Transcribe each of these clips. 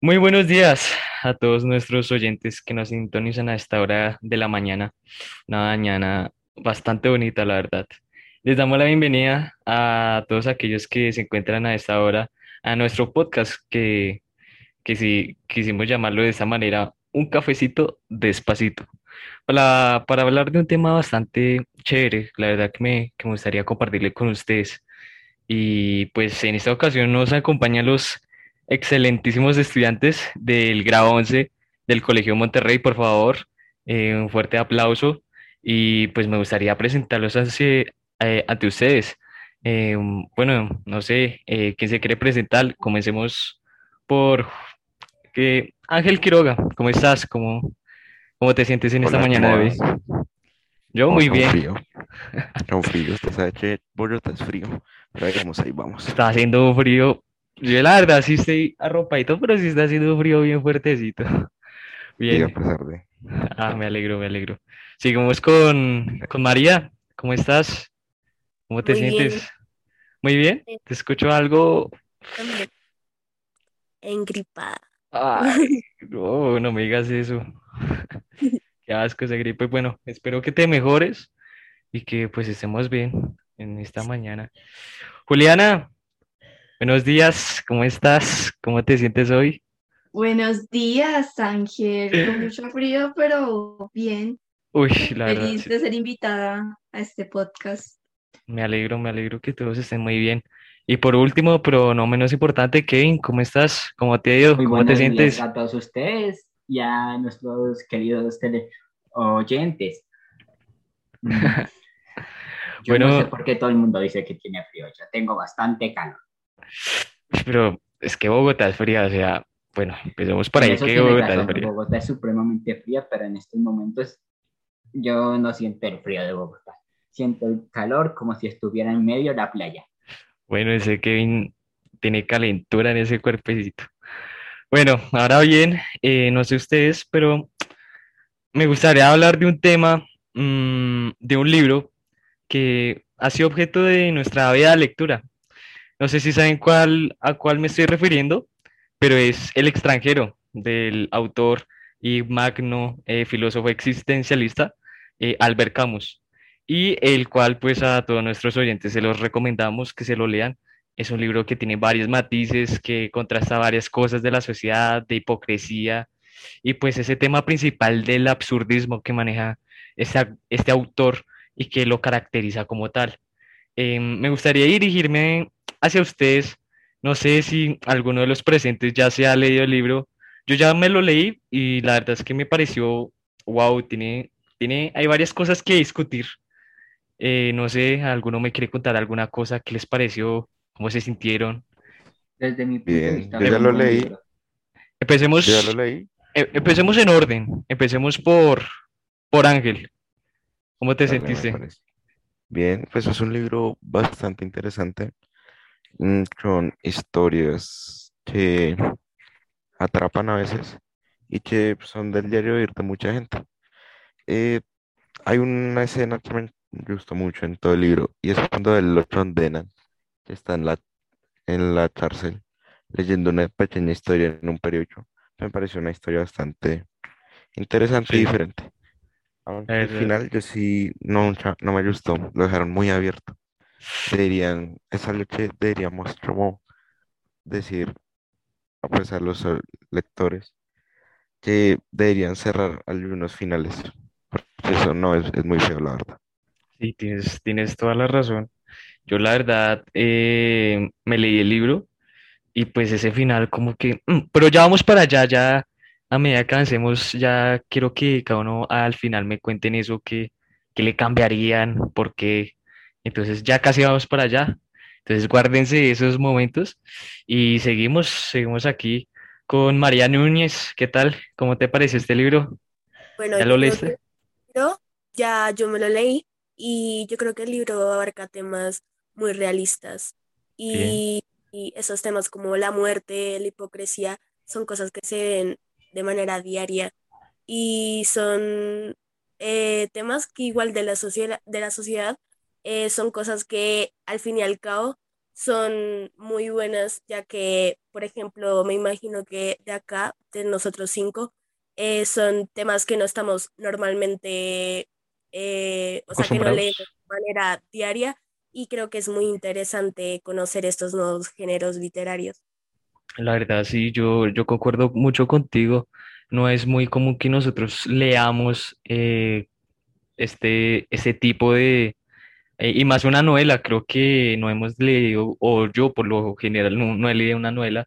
Muy buenos días a todos nuestros oyentes que nos sintonizan a esta hora de la mañana. Una mañana bastante bonita, la verdad. Les damos la bienvenida a todos aquellos que se encuentran a esta hora a nuestro podcast que, que si quisimos llamarlo de esta manera, un cafecito despacito. Para, para hablar de un tema bastante chévere, la verdad que me, que me gustaría compartirle con ustedes. Y pues en esta ocasión nos acompañan los excelentísimos estudiantes del grado 11 del Colegio Monterrey, por favor, eh, un fuerte aplauso y pues me gustaría presentarlos ante, eh, ante ustedes. Eh, bueno, no sé, ¿quién se quiere presentar? Comencemos por Ángel Quiroga, ¿cómo estás? ¿Cómo, cómo te sientes en esta mañana de hoy? Yo muy bien. Frío. Un frío, usted sabe que Bogotá es frío, pero ahí vamos, ahí vamos. Está haciendo frío yo la verdad sí estoy arropadito, pero sí está haciendo frío bien fuertecito. Bien. a pesar de. Ah, me alegro, me alegro. Seguimos con, con María. ¿Cómo estás? ¿Cómo te Muy sientes? bien. Muy bien. Te escucho algo. Engripada. Ay, no, no me digas eso. Qué asco esa gripe. Bueno, espero que te mejores y que pues estemos bien en esta mañana. Juliana, buenos días. ¿Cómo estás? ¿Cómo te sientes hoy? Buenos días, Ángel. Con mucho frío, pero bien. Uy, la verdad, Feliz sí. de ser invitada a este podcast. Me alegro, me alegro que todos estén muy bien. Y por último, pero no menos importante, Kevin, ¿cómo estás? ¿Cómo te ha ido? Muy ¿Cómo te sientes? a todos ustedes y a nuestros queridos tele oyentes. Mm. Yo Bueno. no sé por qué todo el mundo dice que tiene frío. Yo tengo bastante calor. Pero es que Bogotá es fría, o sea, bueno, empecemos por ahí, Eso que Bogotá es fría. Bogotá es supremamente fría, pero en estos momentos yo no siento el frío de Bogotá. Siento el calor como si estuviera en medio de la playa. Bueno, ese Kevin tiene calentura en ese cuerpecito. Bueno, ahora bien, eh, no sé ustedes, pero me gustaría hablar de un tema, mm, de un libro que ha sido objeto de nuestra vida de lectura. No sé si saben cuál, a cuál me estoy refiriendo, pero es El extranjero, del autor y magno eh, filósofo existencialista eh, Albert Camus, y el cual pues a todos nuestros oyentes se los recomendamos que se lo lean. Es un libro que tiene varios matices, que contrasta varias cosas de la sociedad, de hipocresía, y pues ese tema principal del absurdismo que maneja esta- este autor y que lo caracteriza como tal. Eh, me gustaría dirigirme hacia ustedes. No sé si alguno de los presentes ya se ha leído el libro. Yo ya me lo leí y la verdad es que me pareció, wow, tiene, tiene, hay varias cosas que discutir. Eh, no sé, ¿alguno me quiere contar alguna cosa? ¿Qué les pareció? ¿Cómo se sintieron? Desde mi punto de vista, yo ya lo leí. Empecemos, Yo ya lo leí. em- empecemos en orden. Empecemos por, por Ángel. ¿Cómo te sentiste? Bien, pues es un libro bastante interesante, mm, con historias que atrapan a veces y que son del diario vivir de mucha gente. Eh, hay una escena que me gustó mucho en todo el libro y es cuando él lo condenan, que está en la, en la cárcel leyendo una pequeña historia en un periódico. Me pareció una historia bastante interesante y diferente. Aunque La al final yo sí no, no me gustó, lo dejaron muy abierto. Deberían, es algo que deberíamos como decir pues, a los eh, lectores que deberían cerrar algunos finales. Porque eso no es, es muy feo, la verdad. Sí, tienes, tienes toda la razón. Yo la verdad eh, me leí el libro y pues ese final como que, mm, pero ya vamos para allá, ya a medida que avancemos, ya quiero que cada uno al final me cuenten eso, que, que le cambiarían, por qué. Entonces ya casi vamos para allá. Entonces guárdense esos momentos y seguimos, seguimos aquí con María Núñez. ¿Qué tal? ¿Cómo te pareció este libro? Bueno, ¿Ya lo leíste? libro ya yo me lo leí y yo creo que el libro abarca temas muy realistas y, y esos temas como la muerte, la hipocresía, son cosas que se ven de manera diaria y son eh, temas que igual de la sociedad, de la sociedad eh, son cosas que al fin y al cabo son muy buenas, ya que, por ejemplo, me imagino que de acá, de nosotros cinco, eh, son temas que no estamos normalmente, eh, o sea, que no leemos de manera diaria y creo que es muy interesante conocer estos nuevos géneros literarios. La verdad, sí, yo, yo concuerdo mucho contigo. No es muy común que nosotros leamos eh, este, este tipo de, eh, y más una novela, creo que no hemos leído, o yo por lo general no, he leído una novela,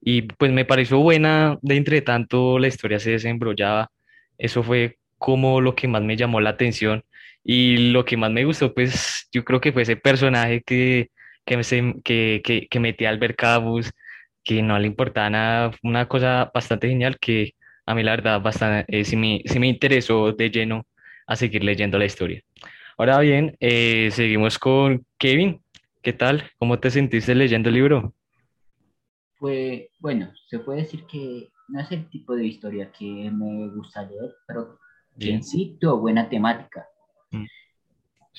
y pues me pareció buena, de entre tanto la historia se desembrollaba, eso fue como lo que más me llamó la atención, y lo que más me gustó, pues yo creo que fue ese personaje que, que, se- que, que, que metía Albert Camus, que no le importaba nada, una cosa bastante genial que a mí la verdad bastante, eh, sí me, sí me interesó de lleno a seguir leyendo la historia. Ahora bien, eh, seguimos con Kevin. ¿Qué tal? ¿Cómo te sentiste leyendo el libro? Pues bueno, se puede decir que no es el tipo de historia que me gusta leer, pero Bien. en sí tuvo buena temática,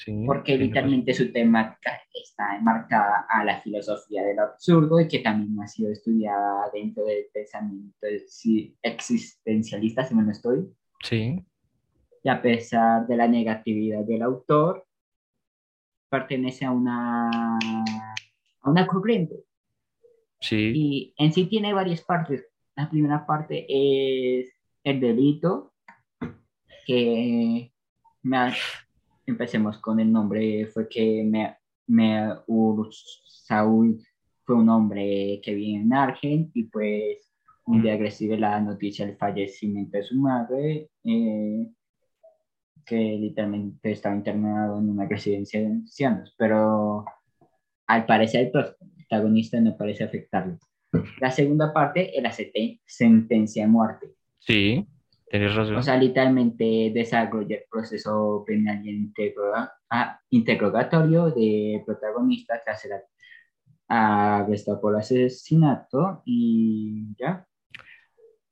Sí, porque literalmente su temática está enmarcada a la filosofía del absurdo y que también ha sido estudiada dentro del pensamiento existencialista, si no estoy, Sí, y a pesar de la negatividad del autor, pertenece a una, a una corriente. sí, Y en sí tiene varias partes. La primera parte es el delito, que me ha- empecemos con el nombre, fue que me, me Saúl fue un hombre que vive en Argen y pues un día recibe la noticia del fallecimiento de su madre, eh, que literalmente estaba internado en una residencia de ancianos, pero al parecer el protagonista no parece afectarlo. La segunda parte es la sentencia de muerte. sí, tienes razón. O sea, literalmente desarrolla el proceso penal y interroga- ah, interrogatorio de protagonista que será arrestado por asesinato y ya.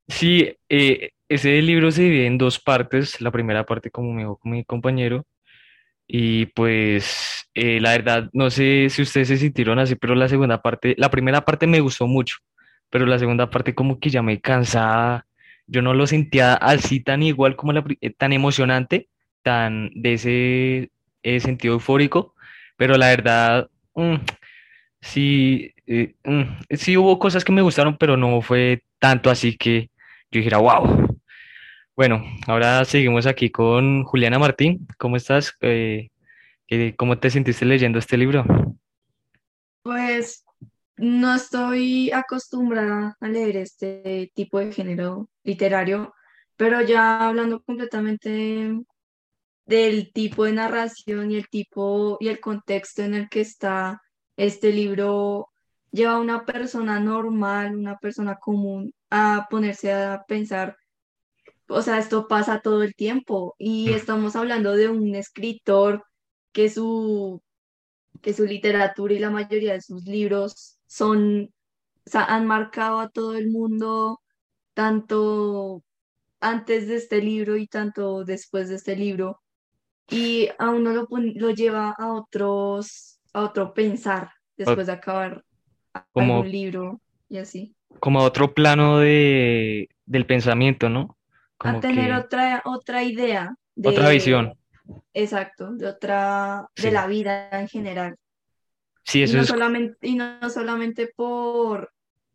Sí, eh, ese libro se divide en dos partes. La primera parte, como me dijo mi compañero, y pues eh, la verdad, no sé si ustedes se sintieron así, pero la segunda parte, la primera parte me gustó mucho, pero la segunda parte como que ya me cansaba. Yo no lo sentía así tan igual como la, eh, tan emocionante, tan de ese eh, sentido eufórico, pero la verdad, mm, sí, eh, mm, sí hubo cosas que me gustaron, pero no fue tanto así que yo dijera, wow. Bueno, ahora seguimos aquí con Juliana Martín. ¿Cómo estás? ¿cómo te sentiste leyendo este libro? Pues no estoy acostumbrada a leer este tipo de género literario, pero ya hablando completamente del tipo de narración y el tipo y el contexto en el que está este libro, lleva a una persona normal, una persona común, a ponerse a pensar, o sea, esto pasa todo el tiempo y Mm. estamos hablando de un escritor que su que su literatura y la mayoría de sus libros son, o sea, han marcado a todo el mundo, tanto antes de este libro y tanto después de este libro, y a uno lo, lo lleva a otros, a otro pensar después de acabar Como, algún libro y así. como a otro plano de, del pensamiento, ¿no? A tener que otra, otra idea otra visión. exacto, de otra, de la vida en general. Sí, Y no es, solamente, y no solamente por,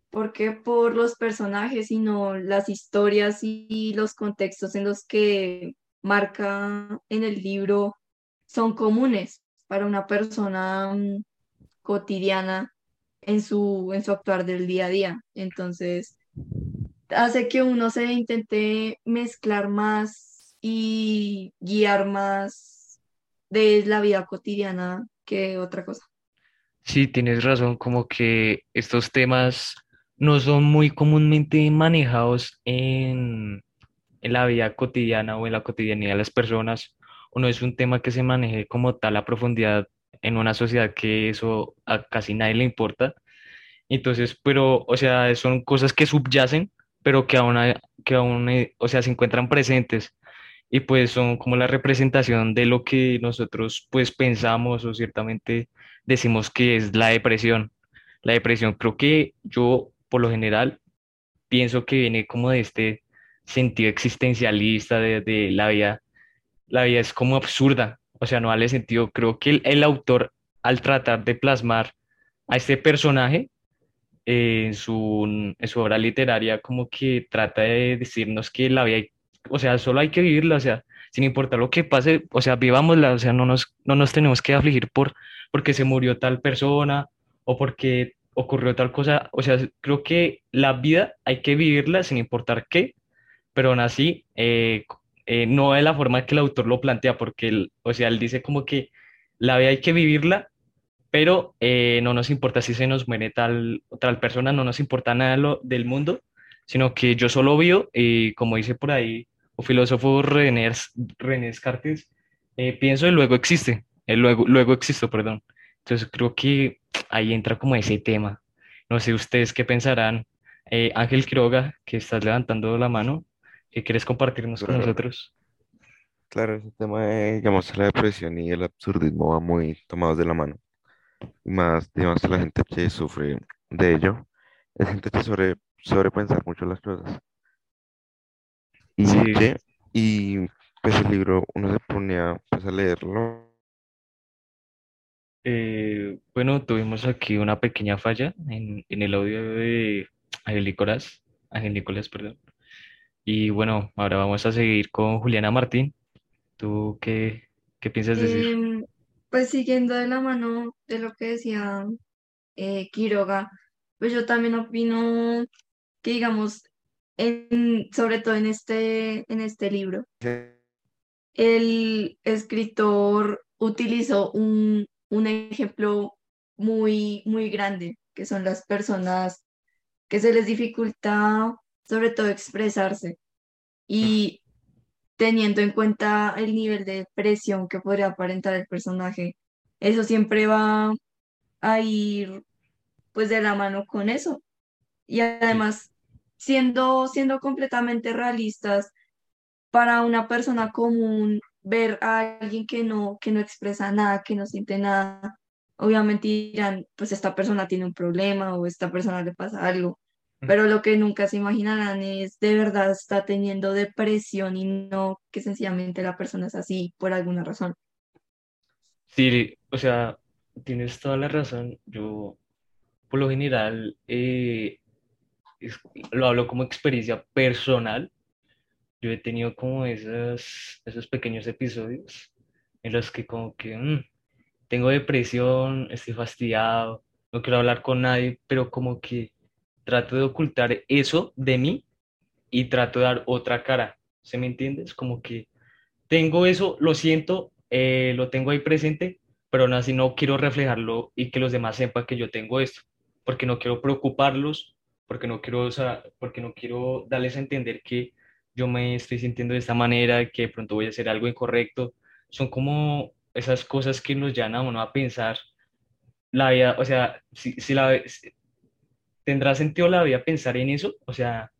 porque por los personajes, sino las historias y los contextos en los que marca en el libro son comunes para una persona mm, cotidiana en su, en su actuar del día a día. Entonces, hace que uno se intente mezclar más y guiar más de la vida cotidiana que otra cosa. Sí, tienes razón, como que estos temas no son muy comúnmente manejados en, en la vida cotidiana o en la cotidianidad de las personas, o no es un tema que se maneje como tal a profundidad en una sociedad que eso a casi nadie le importa. Entonces, pero, o sea, son cosas que subyacen, pero que aún, hay- que aún, eh, o sea, se encuentran presentes y pues son como la representación de lo que nosotros pues pensamos o ciertamente decimos que es la depresión. La depresión creo que yo por lo general pienso que viene como de este sentido existencialista de, la vida. La vida es como absurda, o sea, no vale sentido. Creo que el, el autor al tratar de plasmar a este personaje eh, en, su, en su obra literaria como que trata de decirnos que la vida, o sea, solo hay que vivirla, o sea, sin importar lo que pase, o sea, vivámosla, o sea, no nos, no nos tenemos que afligir por porque se murió tal persona o porque ocurrió tal cosa, o sea, creo que la vida hay que vivirla sin importar qué, pero aún así, eh, eh, no de la forma que el autor lo plantea, porque, él, o sea, él dice como que la vida hay que vivirla pero eh, no nos importa si se nos muere tal, tal persona, no nos importa nada lo, del mundo, sino que yo solo vivo y como dice por ahí filósofo René, René Descartes, eh, pienso y luego existe, el luego, luego existo, perdón. Entonces creo que ahí entra como ese tema. No sé ustedes qué pensarán. Eh, Ángel Quiroga, que estás levantando la mano, ¿qué quieres compartirnos con nosotros? Claro, ese tema de, digamos, la depresión y el absurdismo va muy tomados de la mano. más, digamos, la gente que sufre de ello, es gente que sobre, sobrepensar mucho las cosas. Y Sí, y pues el libro, uno se pone a, pues, a leerlo. eh, bueno, tuvimos aquí una pequeña falla en, en el audio de Ángel Nicolás, Ángel Nicolás, perdón. Y bueno, ahora vamos a seguir con Juliana Martín. ¿Tú qué, qué piensas decir? Em, pues siguiendo de la mano de lo que decía eh, Quiroga, pues yo también opino que digamos, en, sobre todo en este, en este libro, el escritor utilizó un, un ejemplo muy, muy grande, que son las personas que se les dificulta sobre todo expresarse y teniendo en cuenta el nivel de presión que podría aparentar el personaje, eso siempre va a ir pues de la mano con eso. Y además, siendo, siendo completamente realistas, para una persona común, ver a alguien que no, que no expresa nada, que no siente nada, obviamente dirán, pues esta persona tiene un problema o esta persona le pasa algo. Pero lo que nunca se imaginarán es de verdad está teniendo depresión y no que sencillamente la persona es así por alguna razón. Sí, o sea, tienes toda la razón. Yo, por lo general, eh, es- lo hablo como experiencia personal. Yo he tenido como esos, esos pequeños episodios en los que como que mm, tengo depresión, estoy fastidiado, no quiero hablar con nadie, pero como que trato de ocultar eso de mí y trato de dar otra cara. ¿Se me entiendes? Como que tengo eso, lo siento, eh, lo tengo ahí presente, pero aún así no quiero reflejarlo y que los demás sepan que yo tengo esto, porque no quiero preocuparlos, porque no quiero, o sea, porque no quiero darles a entender que yo me estoy sintiendo de esta manera, que de pronto voy a hacer algo incorrecto. Son como esas cosas que nos llaman a uno a pensar la vida, o sea, si, si la, si- tendrá sentido la vida pensar en eso, o sea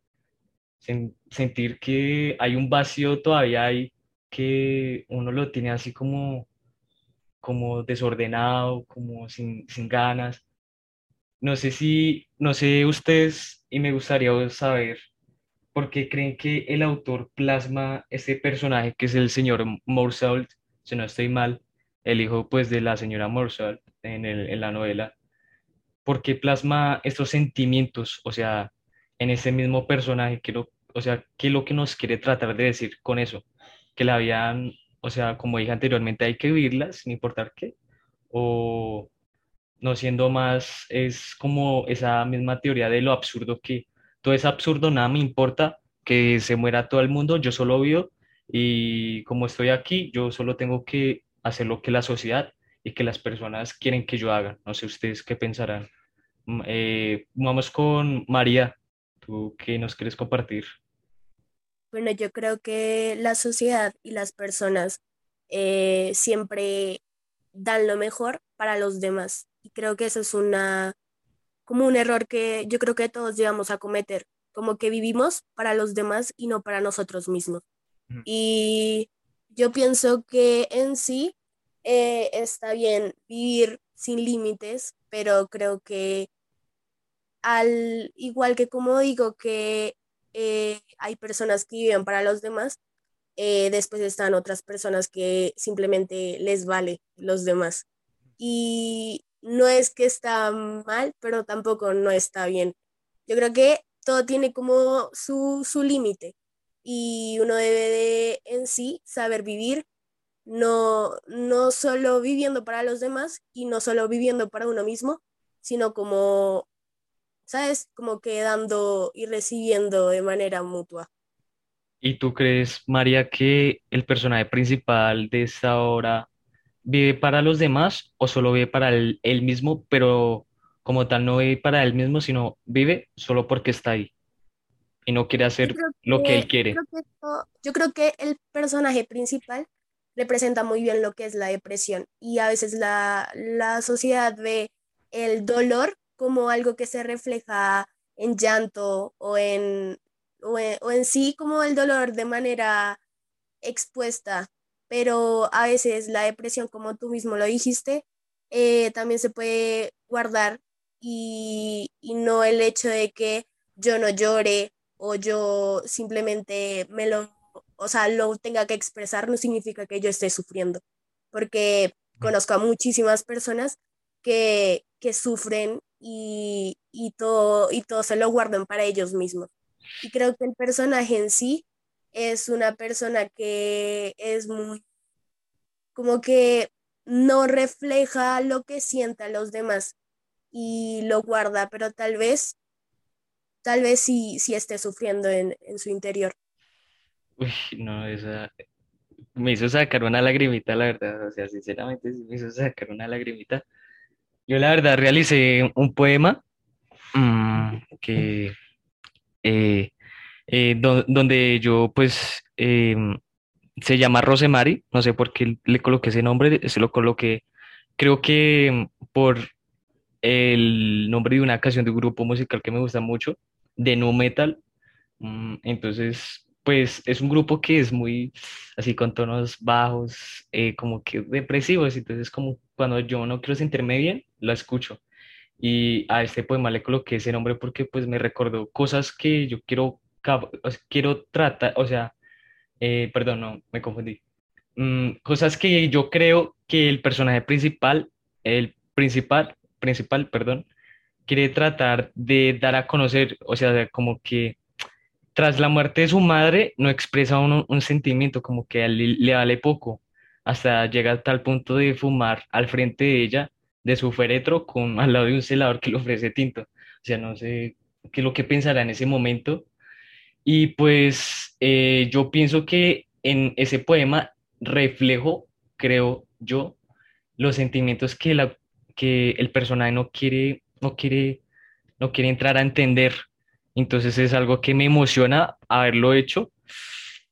sen- sentir que hay un vacío todavía ahí que uno lo tiene así como, como desordenado, como sin, sin ganas. No sé si, no sé ustedes, y me gustaría saber por qué creen que el autor plasma este personaje que es el señor Morsault, si no estoy mal, el hijo pues de la señora Morsault en en la novela. Porque plasma estos sentimientos, o sea, en ese mismo personaje, que lo, o sea, qué es lo que nos quiere tratar de decir con eso, que la habían, o sea, como dije anteriormente, hay que vivirla sin importar qué, o no siendo más, es como esa misma teoría de lo absurdo que todo es absurdo, nada me importa, que se muera todo el mundo, yo solo vivo y como estoy aquí, yo solo tengo que hacer lo que la sociedad y que las personas quieren que yo haga. No sé ustedes qué pensarán. Mm, eh, vamos con María, ¿tú qué nos quieres compartir? Bueno, yo creo que la sociedad y las personas eh, siempre dan lo mejor para los demás. Y creo que eso es una, como un error que yo creo que todos llegamos a cometer, como que vivimos para los demás y no para nosotros mismos. Y yo pienso que en sí eh, está bien vivir sin límites, pero creo que al igual que como digo que eh, hay personas que viven para los demás, eh, después están otras personas que simplemente les vale los demás. Y no es que está mal, pero tampoco no está bien. Yo creo que todo tiene como su, su límite y uno debe de en sí saber vivir, no, no solo viviendo para los demás y no solo viviendo para uno mismo, sino como, ¿sabes? Como que dando y recibiendo de manera mutua. ¿Y tú crees, María, que el personaje principal de esta obra vive para los demás o solo vive para él, él mismo, pero como tal no vive para él mismo, sino vive solo porque está ahí y no quiere hacer lo que él quiere? Creo que esto- yo creo que el personaje principal representa muy bien lo que es la depresión y a veces la, la sociedad ve el dolor como algo que se refleja en llanto o en, o en, o en sí como el dolor de manera expuesta, pero a veces la depresión, como tú mismo lo dijiste, eh, también se puede guardar y, y no el hecho de que yo no llore o yo simplemente me lo, o sea, lo tenga que expresar, no significa que yo esté sufriendo, porque conozco a muchísimas personas que, que sufren y, y todo, y todo se lo guardan para ellos mismos. Y creo que el personaje en sí es una persona que es muy, como que no refleja lo que sientan los demás y lo guarda, pero tal vez, tal vez sí, sí esté sufriendo en, en su interior. Uy, no, esa me hizo sacar una lagrimita, la verdad. O sea, sinceramente me hizo sacar una lagrimita. Yo la verdad realicé un poema mm, que eh, eh, do- donde yo pues em, se llama Rosemary, no sé por qué le coloqué ese nombre, se lo coloqué, creo que por el nombre de una canción de un grupo musical que me gusta mucho, de nu metal. Mm, Entonces, pues es un grupo que es muy así con tonos bajos, eh, como que depresivos. Entonces, como cuando yo no quiero sentirme bien, lo escucho. Y a este poema le coloqué ese nombre porque pues me recordó cosas que yo quiero, quiero tratar, o sea, eh, perdón, no, me confundí. Mm, cosas que yo creo que el personaje principal, el principal, principal, perdón, quiere tratar de dar a conocer, o sea, como que tras la muerte de su madre no expresa uno un sentimiento, como que le, le vale poco, hasta llega a tal punto de fumar al frente de ella, de su féretro, con, al lado de un celador que le ofrece tinto. O sea, no sé qué es lo que pensará en ese momento. Y pues eh, yo pienso que en ese poema reflejo, creo yo, los sentimientos que, la, que el personaje no quiere, no quiere, no quiere entrar a entender. Entonces es algo que me emociona haberlo hecho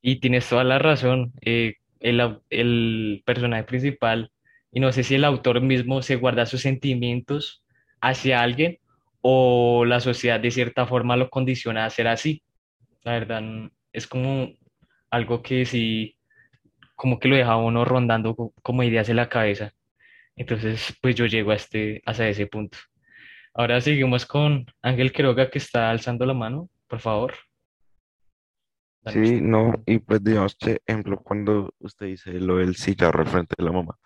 y tienes toda la razón. eh, el, el personaje principal, y no sé si el autor mismo se guarda sus sentimientos hacia alguien o la sociedad de cierta forma lo condiciona a ser así. La verdad, es como algo que sí, como que lo deja uno rondando co- como ideas en la cabeza. Entonces, pues yo llego a este, hasta ese punto. Ahora seguimos con Ángel Quiroga que está alzando la mano, por favor. Dale Sí, usted. no, y pues digamos que, ejemplo, cuando usted dice lo del cigarro al frente de la mamá,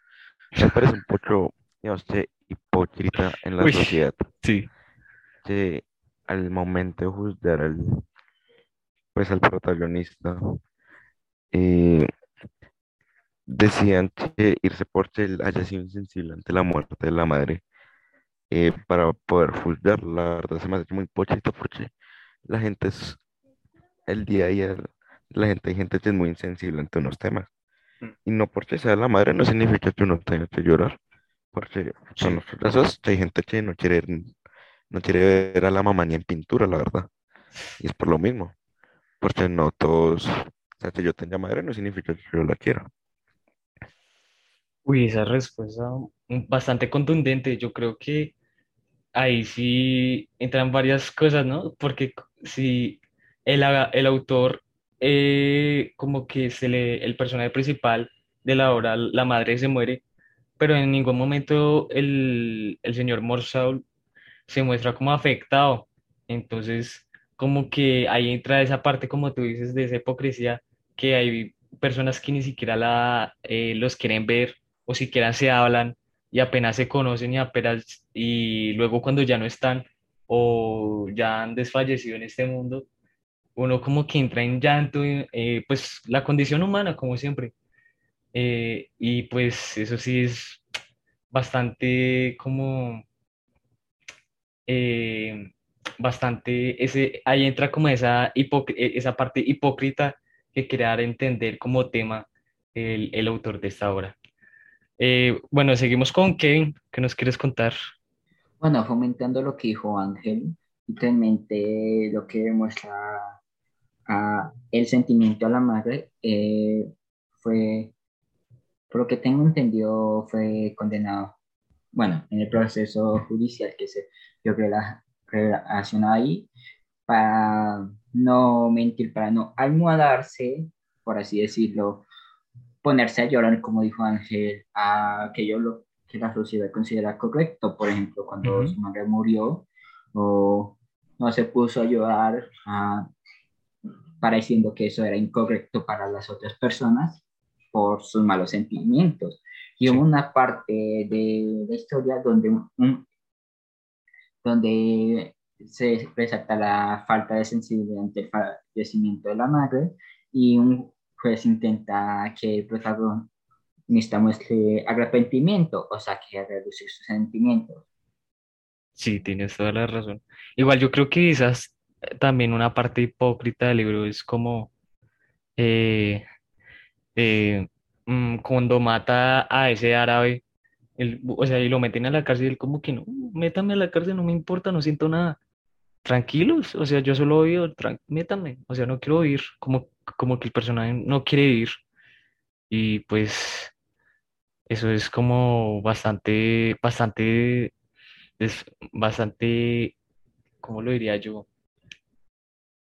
me parece un poco, digamos que, hipócrita en la Uy, sociedad, sí, que al momento de juzgar al, pues, al protagonista, eh, decían que irse porque él haya sido insensible ante la muerte de la madre, eh, para poder juzgar, la verdad se me hace muy hipócrita porque la gente es, el día a día, la gente, hay gente que es muy insensible ante unos temas. Mm. Y no porque sea la madre no significa que uno tenga que llorar, porque son los casos hay gente que no quiere, no quiere ver a la mamá ni en pintura, la verdad. Y es por lo mismo, porque no todos, o sea, que yo tenga madre no significa que yo la quiera. Uy, esa respuesta bastante contundente. Yo creo que ahí sí entran varias cosas, ¿no? Porque si el, el autor, eh, como que se le, el personaje principal de la obra, la madre se muere, pero en ningún momento el, el señor Morsaul se muestra como afectado. Entonces, como que ahí entra esa parte, como tú dices, de esa hipocresía, que hay personas que ni siquiera la, eh, los quieren ver o siquiera se hablan y apenas se conocen y apenas, y luego cuando ya no están o ya han desfallecido en este mundo, uno como que entra en llanto, eh, pues la condición humana, como siempre. Eh, y pues eso sí es bastante como, eh, bastante, ese, ahí entra como esa, esa parte hipócrita que a entender como tema el, el autor de esta obra. bueno, seguimos con Kevin, ¿qué nos quieres contar? Bueno, fomentando lo que dijo Ángel, literalmente lo que demuestra el sentimiento a la madre eh, fue, por lo que tengo entendido, fue condenado, bueno, en el proceso judicial que se dio relacionado ahí, para no mentir, para no almohadarse, por así decirlo, ponerse a llorar, como dijo Ángel, a aquello lo que la sociedad considera correcto, por ejemplo, cuando su madre murió, o no se puso a llorar a pareciendo que eso era incorrecto para las otras personas por sus malos sentimientos. Y hubo una parte de la historia donde, donde se resalta la falta de sensibilidad ante el fallecimiento de la madre y un juez intenta que el protagonista muestre arrepentimiento, o sea, que reducir sus sentimientos. Sí, tienes toda la razón. Igual yo creo que esas también una parte hipócrita del libro es como eh, eh, mm, cuando mata a ese árabe, o sea, y lo meten a la cárcel, él como que no, métame a la cárcel, no me importa, no siento nada. Tranquilos, o sea, yo solo oigo, métame, o sea, no quiero oír, como, como que el personaje no quiere ir. Y pues eso es como bastante, bastante, es bastante, ¿cómo lo diría yo?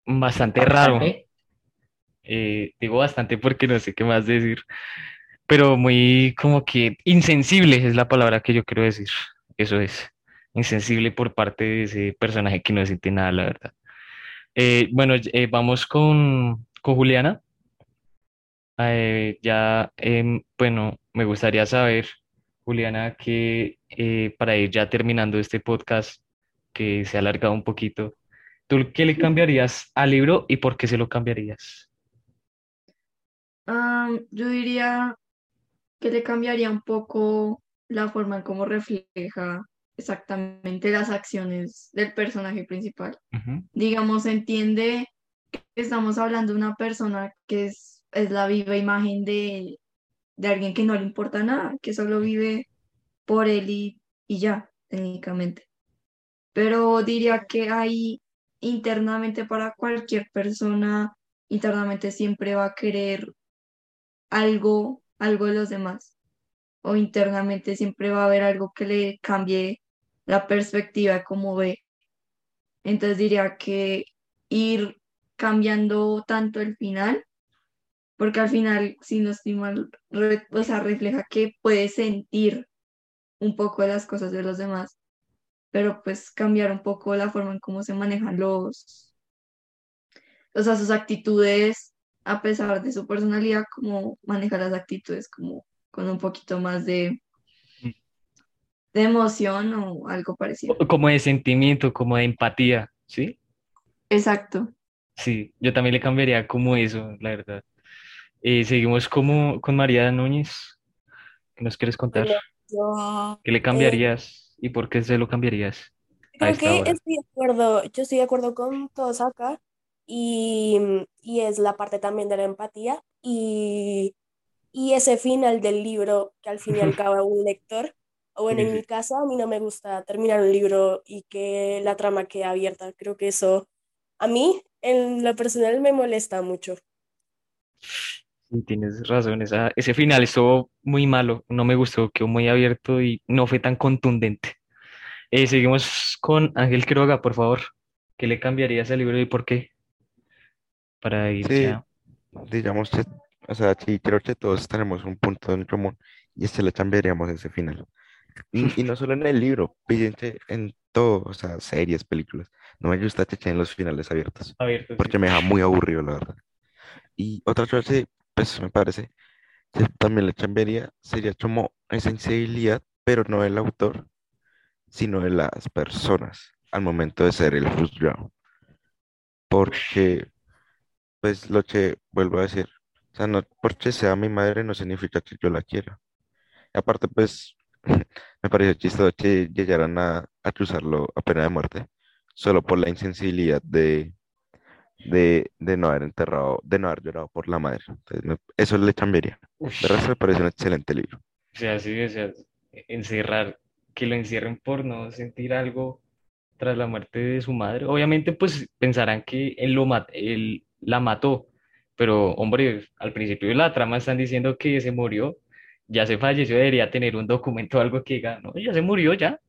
bastante raro. Eh, digo bastante porque no sé qué más decir, pero muy como que insensible es la palabra que yo quiero decir. Eso es, insensible por parte de ese personaje que no siente nada, la verdad. Eh, bueno, eh, vamos con, con Juliana. ya, em, bueno, me gustaría saber, Juliana, que para ir ya terminando este podcast, que se ha alargado un poquito, ¿Tú qué le cambiarías al libro y por qué se lo cambiarías? yo diría que le cambiaría un poco la forma en cómo refleja exactamente las acciones del personaje principal. Digamos, entiende que estamos hablando de una persona que es, es la viva imagen de, de, alguien que no le importa nada, que solo vive por él y, y ya, técnicamente. Pero diría que hay internamente para cualquier persona, internamente siempre va a querer algo, algo de los demás. O internamente siempre va a haber algo que le cambie la perspectiva de cómo ve. Entonces diría que ir cambiando tanto el final, porque al final, si no estoy mal, o sea, refleja que puede sentir un poco las cosas de los demás pero pues cambiar un poco la forma en cómo se manejan los, o sea, sus actitudes, a pesar de su personalidad, como manejar las actitudes como con un poquito más de, de emoción o algo parecido. Como de sentimiento, como de empatía, ¿sí? Exacto. Sí, yo también le cambiaría como eso, la verdad. Eh, seguimos como con María Núñez. ¿Qué nos quieres contar? ¿Qué le eh, cambiarías? ¿Y por qué se lo cambiarías? Creo que estoy de acuerdo, yo estoy de acuerdo con todos acá y, y es la parte también de la empatía y, y ese final del libro que al fin y al cabo un lector, o bueno, en mi caso a mí no me gusta terminar un libro y que la trama quede abierta, creo que eso a mí en lo personal me molesta mucho. Sí, tienes razón, ese final estuvo muy malo, no me gustó, quedó muy abierto y no fue tan contundente. Eh, seguimos con Ángel Quiroga, por favor. ¿Qué le cambiarías al libro y por qué? Para ir Sí, digamos que, o sea, sí, creo que todos tenemos un punto en común y este le cambiaríamos ese final. Y, y no solo en el libro, fíjense en todo, o sea, series, películas. No me gusta que en los finales abiertos, Abierto, sí. porque me deja muy aburrido, la verdad. Y otra cosa, pues me parece, que también le cambiaría, sería como esa insensibilidad, pero no del autor, sino de las personas al momento de ser el juzgado. Porque, pues lo que vuelvo a decir, o sea, no porque sea mi madre no significa que yo la quiera. Y aparte, pues, me pareció chistoso que llegaran a acusarlo a pena de muerte, solo por la insensibilidad de, de, de no haber enterrado, de no haber llorado por la madre. Entonces, me- eso le cambiaría. De resto, me parece un excelente libro. O sea, sí, o sea, encerrar, que lo encierren por no sentir algo tras la muerte de su madre. Obviamente, pues pensarán que él, lo él la mató, pero hombre, al principio de la trama están diciendo que se murió, ya se falleció, debería tener un documento o algo que diga, no, ya se murió, ya.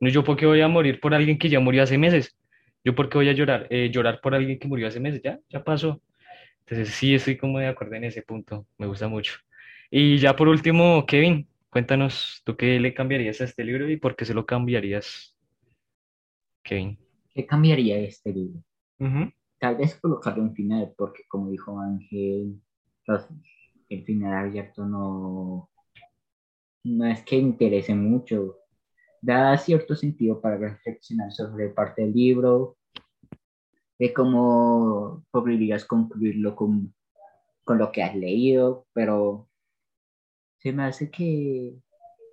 No, yo por qué voy a morir por alguien que ya murió hace meses. Yo por qué voy a llorar, eh, llorar por alguien que murió hace meses, ya, ya pasó. Entonces sí estoy como de acuerdo en ese punto, me gusta mucho. Y ya por último, Kevin, cuéntanos, ¿tú qué le cambiarías a este libro y por qué se lo cambiarías, Kevin? ¿Qué cambiaría este libro? Tal vez colocarle un final, porque como dijo Ángel, los- el final abierto no, no es que interese mucho. Da cierto sentido para reflexionar sobre parte del libro, de cómo podrías concluirlo con, con lo que has leído, pero se me hace que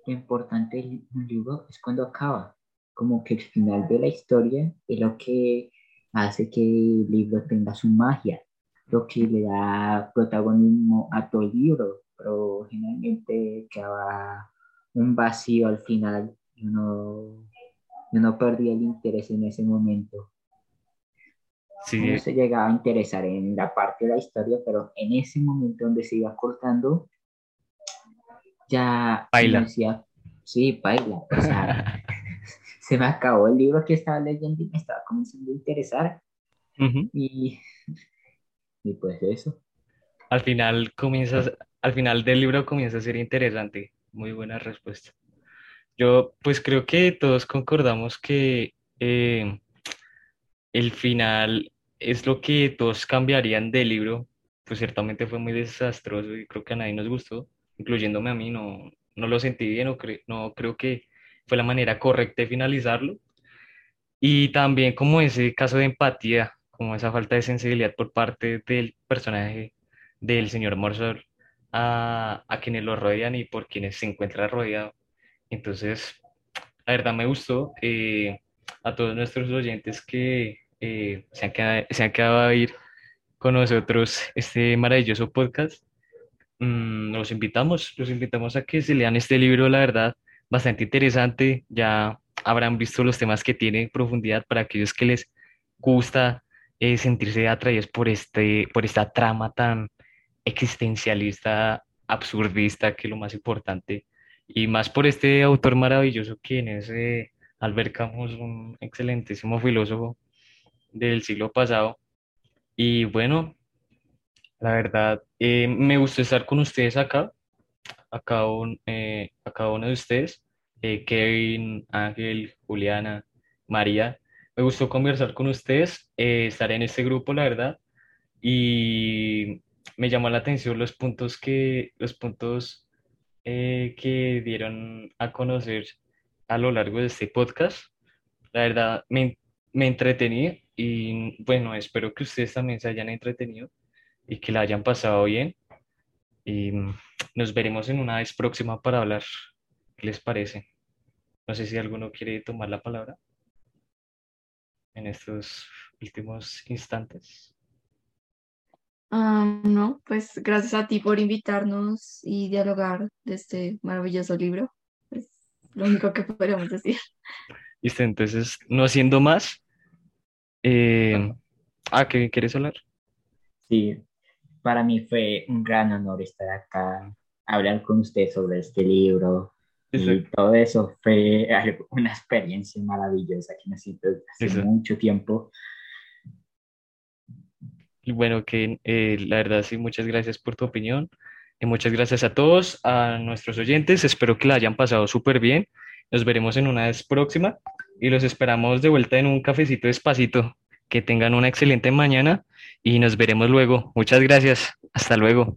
lo importante de un libro es cuando acaba, como que el final de la historia es lo que hace que el libro tenga su magia, lo que le da protagonismo a todo el libro, pero generalmente queda un vacío al final y uno, uno perdía el interés en ese momento. Sí, Uno se llegaba a interesar en la parte de la historia, pero en ese momento donde se iba cortando, ya Baila. decía, sí, baila, o sea, se me acabó el libro que estaba leyendo y me estaba comenzando a interesar ujú. y, y pues eso. Al final comienzas, al final del libro comienza a ser interesante. Muy buena respuesta. Yo, pues creo que todos concordamos que eh, el final es lo que todos cambiarían del libro. Pues ciertamente fue muy desastroso y creo que a nadie nos gustó, incluyéndome a mí. No, no lo sentí bien, no, cre- no creo que fue la manera correcta de finalizarlo. Y también como ese caso de empatía, como esa falta de sensibilidad por parte del personaje del señor Morsor a, a quienes lo rodean y por quienes se encuentra rodeado. Entonces, la verdad me gustó. eh, a todos nuestros oyentes que eh, se han quedado, se han quedado a ir con nosotros este maravilloso podcast, mm, los invitamos, los invitamos a que se lean este libro, la verdad, bastante interesante. Ya habrán visto los temas que tiene en profundidad para aquellos que les gusta eh, sentirse atraídos por este, por esta trama tan existencialista, absurdista, que es lo más importante, y más por este autor maravilloso, quien es eh, Albert Camus, un excelentísimo filósofo del siglo pasado. Y bueno, la verdad, eh, me gustó estar con ustedes acá, a cada, un- eh, a cada uno de ustedes, eh, Kevin, Ángel, Juliana, María. Me gustó conversar con ustedes, eh, estar en este grupo, la verdad, y me llamó la atención los puntos que, los puntos eh, que dieron a conocer a lo largo de este podcast. La verdad, me, me entretení y bueno, espero que ustedes también se hayan entretenido y que la hayan pasado bien. Y mm, nos veremos en una vez próxima para hablar. ¿Qué les parece? No sé si alguno quiere tomar la palabra en estos últimos instantes. Ah, no, pues gracias a ti por invitarnos y dialogar de este maravilloso libro. Es lo único que podríamos decir. Listo, entonces, no haciendo más. eh, ah, ¿qué quieres hablar? Sí, para mí fue un gran honor estar acá, hablar con usted sobre este libro. Y todo eso fue una experiencia maravillosa que necesito hace mucho tiempo. Bueno, que eh, la verdad sí, muchas gracias por tu opinión. Y muchas gracias a todos, a nuestros oyentes. Espero que la hayan pasado súper bien. Nos veremos en una vez próxima y los esperamos de vuelta en un cafecito despacito que tengan una excelente mañana y nos veremos luego. Muchas gracias. Hasta luego.